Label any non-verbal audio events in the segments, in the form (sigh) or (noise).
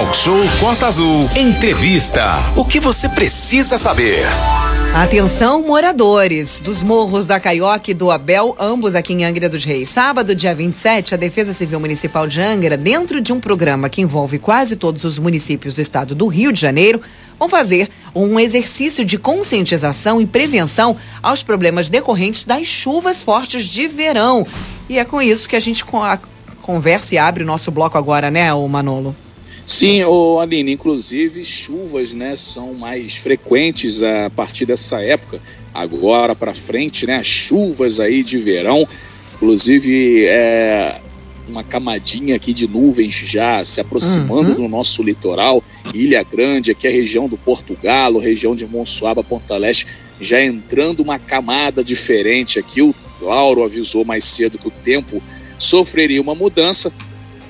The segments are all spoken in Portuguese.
Talk Show Costa Azul. Entrevista. O que você precisa saber? Atenção, moradores dos morros da Carioca e do Abel, ambos aqui em Angra dos Reis. Sábado, dia 27, a Defesa Civil Municipal de Angra, dentro de um programa que envolve quase todos os municípios do estado do Rio de Janeiro, vão fazer um exercício de conscientização e prevenção aos problemas decorrentes das chuvas fortes de verão. E é com isso que a gente conversa e abre o nosso bloco agora, né, o Manolo? Sim, o Aline, inclusive chuvas, né, são mais frequentes a partir dessa época, agora para frente, né, chuvas aí de verão, inclusive é, uma camadinha aqui de nuvens já se aproximando uhum. do nosso litoral, Ilha Grande, aqui a região do Portugal, região de Monsuaba, Ponta Leste, já entrando uma camada diferente aqui. O Lauro avisou mais cedo que o tempo sofreria uma mudança,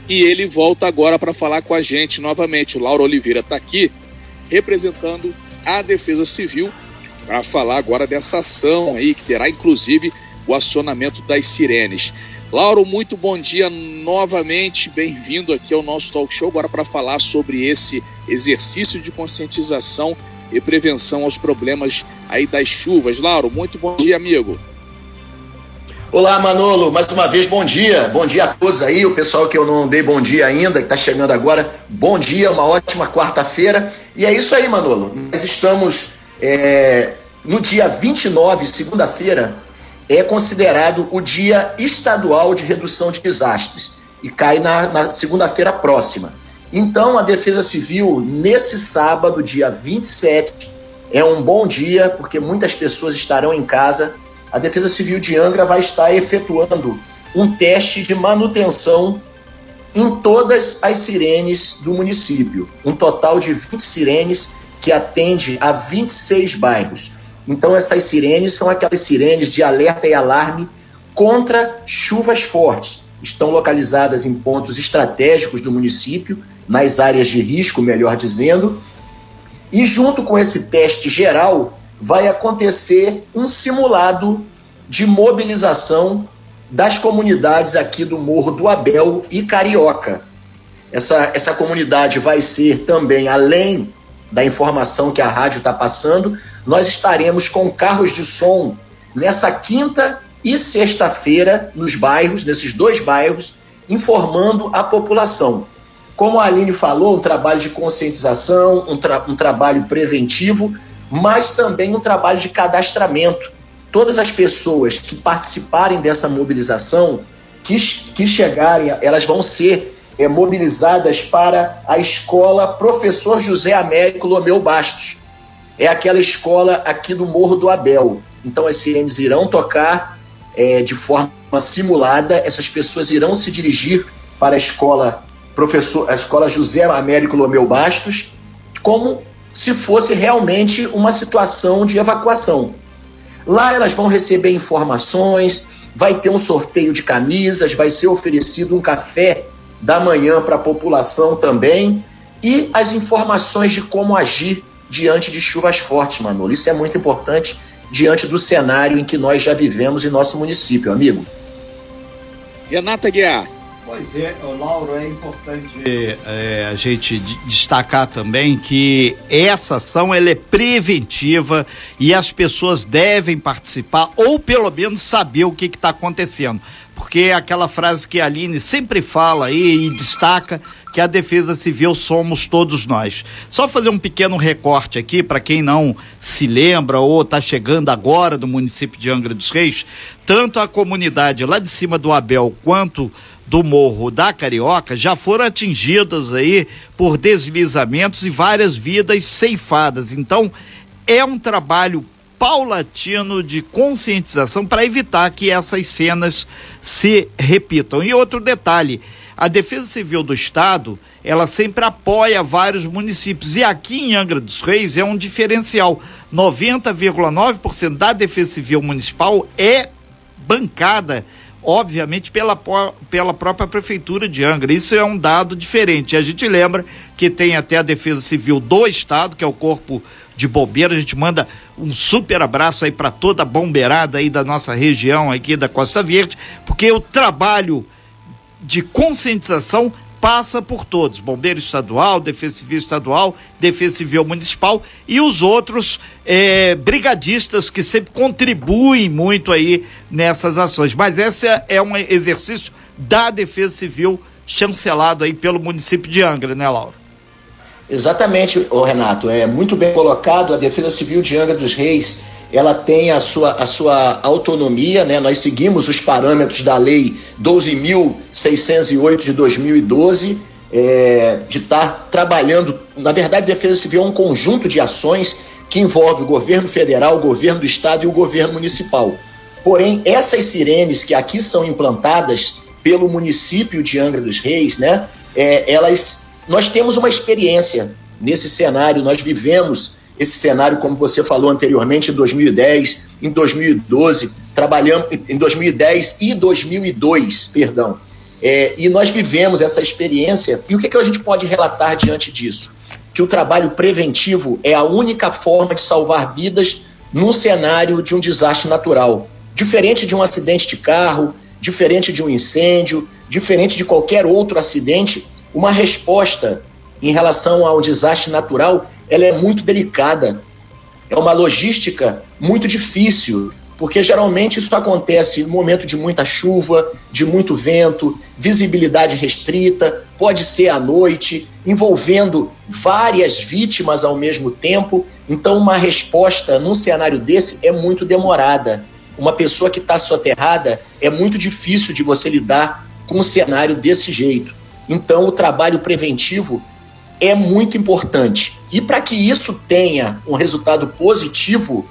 e ele volta agora para falar com a gente novamente. O Lauro Oliveira está aqui representando a Defesa Civil para falar agora dessa ação aí que terá inclusive o acionamento das sirenes. Lauro, muito bom dia novamente, bem-vindo aqui ao nosso talk show agora para falar sobre esse exercício de conscientização e prevenção aos problemas aí das chuvas. Lauro, muito bom dia, amigo. Olá, Manolo, mais uma vez bom dia. Bom dia a todos aí, o pessoal que eu não dei bom dia ainda, que está chegando agora. Bom dia, uma ótima quarta-feira. E é isso aí, Manolo. Nós estamos é, no dia 29, segunda-feira, é considerado o Dia Estadual de Redução de Desastres e cai na, na segunda-feira próxima. Então, a Defesa Civil, nesse sábado, dia 27, é um bom dia, porque muitas pessoas estarão em casa a Defesa Civil de Angra vai estar efetuando um teste de manutenção em todas as sirenes do município. Um total de 20 sirenes que atende a 26 bairros. Então, essas sirenes são aquelas sirenes de alerta e alarme contra chuvas fortes. Estão localizadas em pontos estratégicos do município, nas áreas de risco, melhor dizendo. E junto com esse teste geral, vai acontecer um simulado de mobilização das comunidades aqui do Morro do Abel e Carioca. Essa, essa comunidade vai ser também, além da informação que a rádio está passando, nós estaremos com carros de som nessa quinta e sexta-feira nos bairros, nesses dois bairros, informando a população. Como a Aline falou, um trabalho de conscientização, um, tra um trabalho preventivo mas também um trabalho de cadastramento. Todas as pessoas que participarem dessa mobilização, que, que chegarem, elas vão ser é, mobilizadas para a escola Professor José Américo Lomeu Bastos. É aquela escola aqui do Morro do Abel. Então as sirenes irão tocar é, de forma simulada, essas pessoas irão se dirigir para a escola professor, a escola José Américo Lomeu Bastos, como se fosse realmente uma situação de evacuação. Lá elas vão receber informações, vai ter um sorteio de camisas, vai ser oferecido um café da manhã para a população também e as informações de como agir diante de chuvas fortes, Manolo. Isso é muito importante diante do cenário em que nós já vivemos em nosso município, amigo. Renata Guiar. Pois é, Lauro, é importante é, a gente destacar também que essa ação ela é preventiva e as pessoas devem participar ou pelo menos saber o que está acontecendo. Porque é aquela frase que a Aline sempre fala e destaca que a defesa civil somos todos nós. Só fazer um pequeno recorte aqui para quem não se lembra ou está chegando agora do município de Angra dos Reis, tanto a comunidade lá de cima do Abel quanto do Morro da Carioca já foram atingidas aí por deslizamentos e várias vidas ceifadas. Então, é um trabalho paulatino de conscientização para evitar que essas cenas se repitam. E outro detalhe, a Defesa Civil do Estado, ela sempre apoia vários municípios e aqui em Angra dos Reis é um diferencial. 90,9% da Defesa Civil Municipal é bancada obviamente pela, pela própria prefeitura de Angra. Isso é um dado diferente. A gente lembra que tem até a Defesa Civil do Estado, que é o corpo de bombeiro. A gente manda um super abraço aí para toda a bombeirada aí da nossa região aqui da Costa Verde, porque o trabalho de conscientização passa por todos: Bombeiro Estadual, Defesa Civil Estadual, Defesa Civil Municipal e os outros eh, brigadistas que sempre contribuem muito aí nessas ações. Mas esse é um exercício da Defesa Civil chancelado aí pelo município de Angra, né, Laura? Exatamente, Renato, é muito bem colocado. A Defesa Civil de Angra dos Reis, ela tem a sua, a sua autonomia, né? Nós seguimos os parâmetros da Lei 12.608 de 2012, é, de estar tá trabalhando. Na verdade, a Defesa Civil é um conjunto de ações que envolve o governo federal, o governo do estado e o governo municipal. Porém, essas sirenes que aqui são implantadas pelo município de Angra dos Reis, né? É, elas nós temos uma experiência nesse cenário, nós vivemos esse cenário, como você falou anteriormente, em 2010, em 2012, trabalhamos em 2010 e 2002, perdão. É, e nós vivemos essa experiência. E o que, que a gente pode relatar diante disso? Que o trabalho preventivo é a única forma de salvar vidas num cenário de um desastre natural. Diferente de um acidente de carro, diferente de um incêndio, diferente de qualquer outro acidente, uma resposta em relação ao desastre natural, ela é muito delicada. É uma logística muito difícil, porque geralmente isso acontece no momento de muita chuva, de muito vento, visibilidade restrita, pode ser à noite, envolvendo várias vítimas ao mesmo tempo. Então, uma resposta num cenário desse é muito demorada. Uma pessoa que está soterrada é muito difícil de você lidar com um cenário desse jeito. Então, o trabalho preventivo é muito importante. E para que isso tenha um resultado positivo,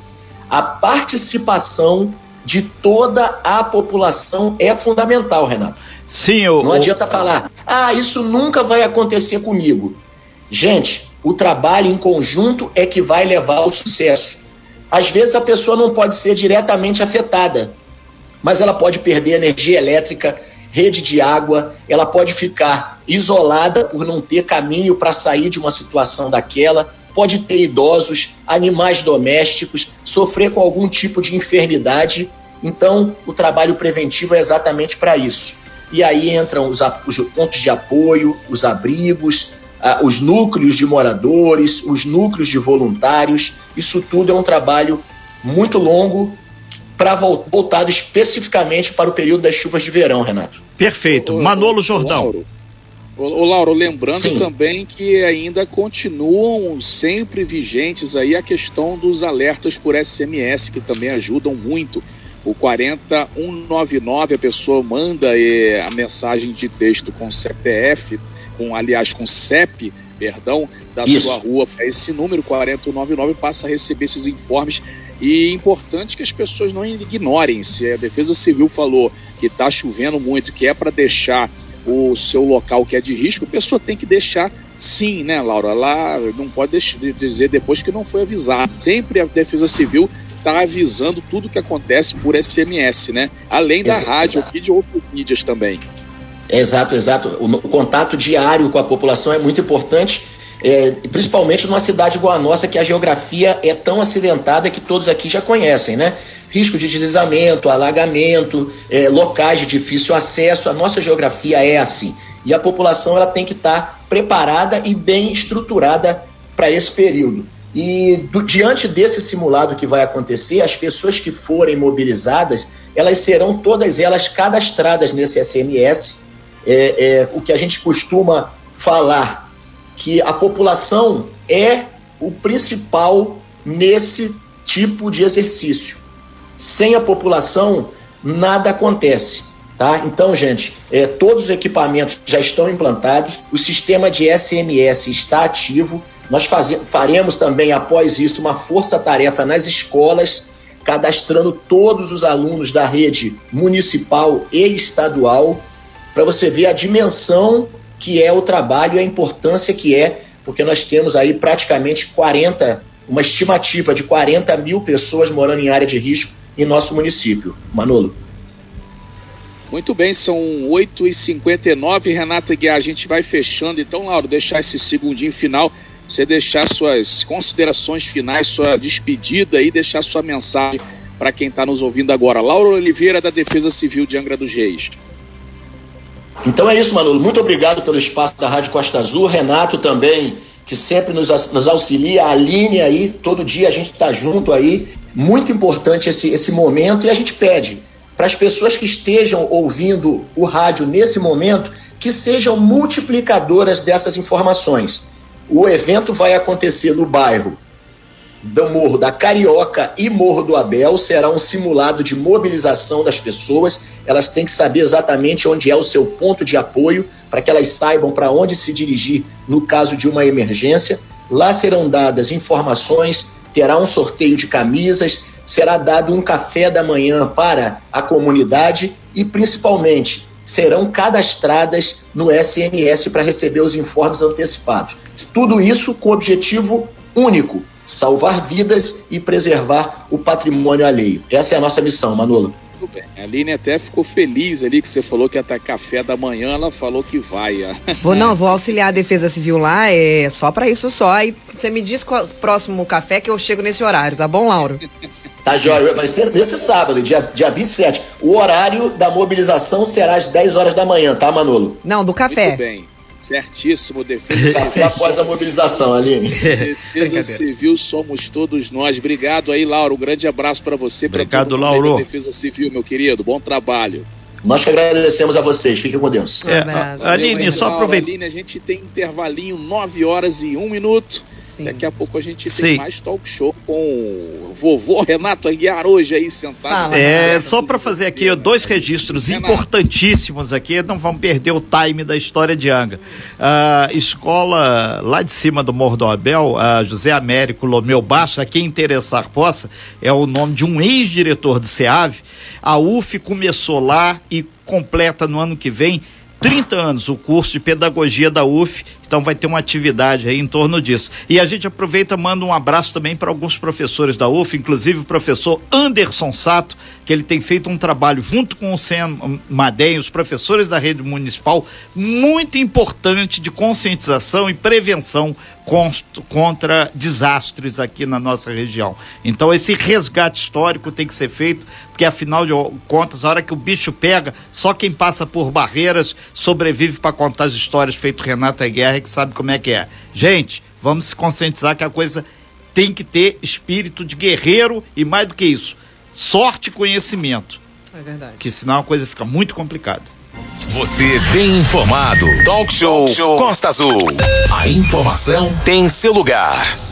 a participação de toda a população é fundamental, Renato. Sim, eu, não adianta falar, ah, isso nunca vai acontecer comigo. Gente, o trabalho em conjunto é que vai levar ao sucesso. Às vezes a pessoa não pode ser diretamente afetada, mas ela pode perder energia elétrica, rede de água, ela pode ficar isolada por não ter caminho para sair de uma situação daquela, pode ter idosos, animais domésticos, sofrer com algum tipo de enfermidade. Então, o trabalho preventivo é exatamente para isso. E aí entram os, os, pontos de apoio, os abrigos, os núcleos de moradores, os núcleos de voluntários. Isso tudo é um trabalho muito longo para voltado especificamente para o período das chuvas de verão, Renato. Perfeito. Manolo Jordão. Lauro, o, Lauro, lembrando Sim. também que ainda continuam sempre vigentes aí a questão dos alertas por SMS, que também ajudam muito. O 40199, a pessoa manda eh, a mensagem de texto com CPF, com aliás com CEP, perdão, da Isso. sua rua para esse número 40199 passa a receber esses informes e é importante que as pessoas não ignorem. Se a Defesa Civil falou que está chovendo muito, que é para deixar o seu local que é de risco, a pessoa tem que deixar sim, né, Laura? Lá não pode dizer depois que não foi avisado. Sempre a Defesa Civil está avisando tudo que acontece por SMS, né? Além da exato, rádio e de outras mídias também. Exato, exato. O contato diário com a população é muito importante é, principalmente numa cidade igual a nossa, que a geografia é tão acidentada que todos aqui já conhecem, né? Risco de deslizamento, alagamento, é, locais de difícil acesso, a nossa geografia é assim. E a população ela tem que estar tá preparada e bem estruturada para esse período. E do, diante desse simulado que vai acontecer, as pessoas que forem mobilizadas, elas serão todas elas cadastradas nesse SMS. É, é, o que a gente costuma falar que a população é o principal nesse tipo de exercício. Sem a população, nada acontece. Tá? Então, gente, é, todos os equipamentos já estão implantados, o sistema de SMS está ativo. Nós faremos também, após isso, uma força-tarefa nas escolas, cadastrando todos os alunos da rede municipal e estadual, para você ver a dimensão que é o trabalho e a importância que é, porque nós temos aí praticamente 40, uma estimativa de 40 mil pessoas morando em área de risco em nosso município. Manolo. Muito bem, são 8h59, Renata Guiar, a gente vai fechando. Então, Lauro, deixar esse segundinho final, você deixar suas considerações finais, sua despedida e deixar sua mensagem para quem está nos ouvindo agora. Lauro Oliveira, da Defesa Civil de Angra dos Reis. Então é isso, Manolo. Muito obrigado pelo espaço da Rádio Costa Azul. Renato também, que sempre nos, nos auxilia. Aline aí, todo dia a gente está junto aí. Muito importante esse, esse momento e a gente pede para as pessoas que estejam ouvindo o rádio nesse momento que sejam multiplicadoras dessas informações. O evento vai acontecer no bairro do Morro da Carioca e Morro do Abel. Será um simulado de mobilização das pessoas. Elas têm que saber exatamente onde é o seu ponto de apoio, para que elas saibam para onde se dirigir no caso de uma emergência. Lá serão dadas informações, terá um sorteio de camisas, será dado um café da manhã para a comunidade e, principalmente, serão cadastradas no SNS para receber os informes antecipados. Tudo isso com o objetivo único: salvar vidas e preservar o patrimônio alheio. Essa é a nossa missão, Manolo. Tudo bem. A Aline até ficou feliz ali que você falou que ia estar café da manhã, ela falou que vai. (laughs) Vou não, vou auxiliar a Defesa Civil lá, é só para isso só. E você me diz qual próximo café que eu chego nesse horário, tá bom, Lauro? (laughs) Tá, Jóia? Vai ser nesse sábado, dia, dia 27. O horário da mobilização será às 10 horas da manhã, tá, Manolo? Não, do café. Muito bem. Certíssimo, defesa civil. (laughs) após a mobilização, Aline. Defesa civil somos todos nós. Obrigado aí, Lauro. Um grande abraço para você. Obrigado, Lauro. Defesa civil, meu querido. Bom trabalho. Nós que agradecemos a vocês. Fiquem com Deus. É, Aline, só aproveita. Aline, a gente tem intervalinho 9 horas e 1 minuto. Sim. Daqui a pouco a gente Sim. tem mais talk show com o vovô Renato Aguiar hoje aí sentado. É, só para fazer aqui dois registros Renato. importantíssimos aqui, não vamos perder o time da história de Anga. A escola lá de cima do Morro do Abel, a José Américo Lomeu Baixa, quem interessar possa, é o nome de um ex-diretor do SEAV. A UF começou lá e completa no ano que vem 30 anos o curso de pedagogia da UF, então vai ter uma atividade aí em torno disso. E a gente aproveita manda um abraço também para alguns professores da UF, inclusive o professor Anderson Sato, que ele tem feito um trabalho junto com o Sam Madem, os professores da rede municipal, muito importante de conscientização e prevenção contra desastres aqui na nossa região. Então esse resgate histórico tem que ser feito, porque afinal de contas, a hora que o bicho pega, só quem passa por barreiras sobrevive para contar as histórias feito Renata Guerra que sabe como é que é. Gente, vamos se conscientizar que a coisa tem que ter espírito de guerreiro e mais do que isso, sorte e conhecimento. É verdade. Que senão a coisa fica muito complicada. Você bem informado. Talk Show, Talk Show Costa Azul. A informação tem seu lugar.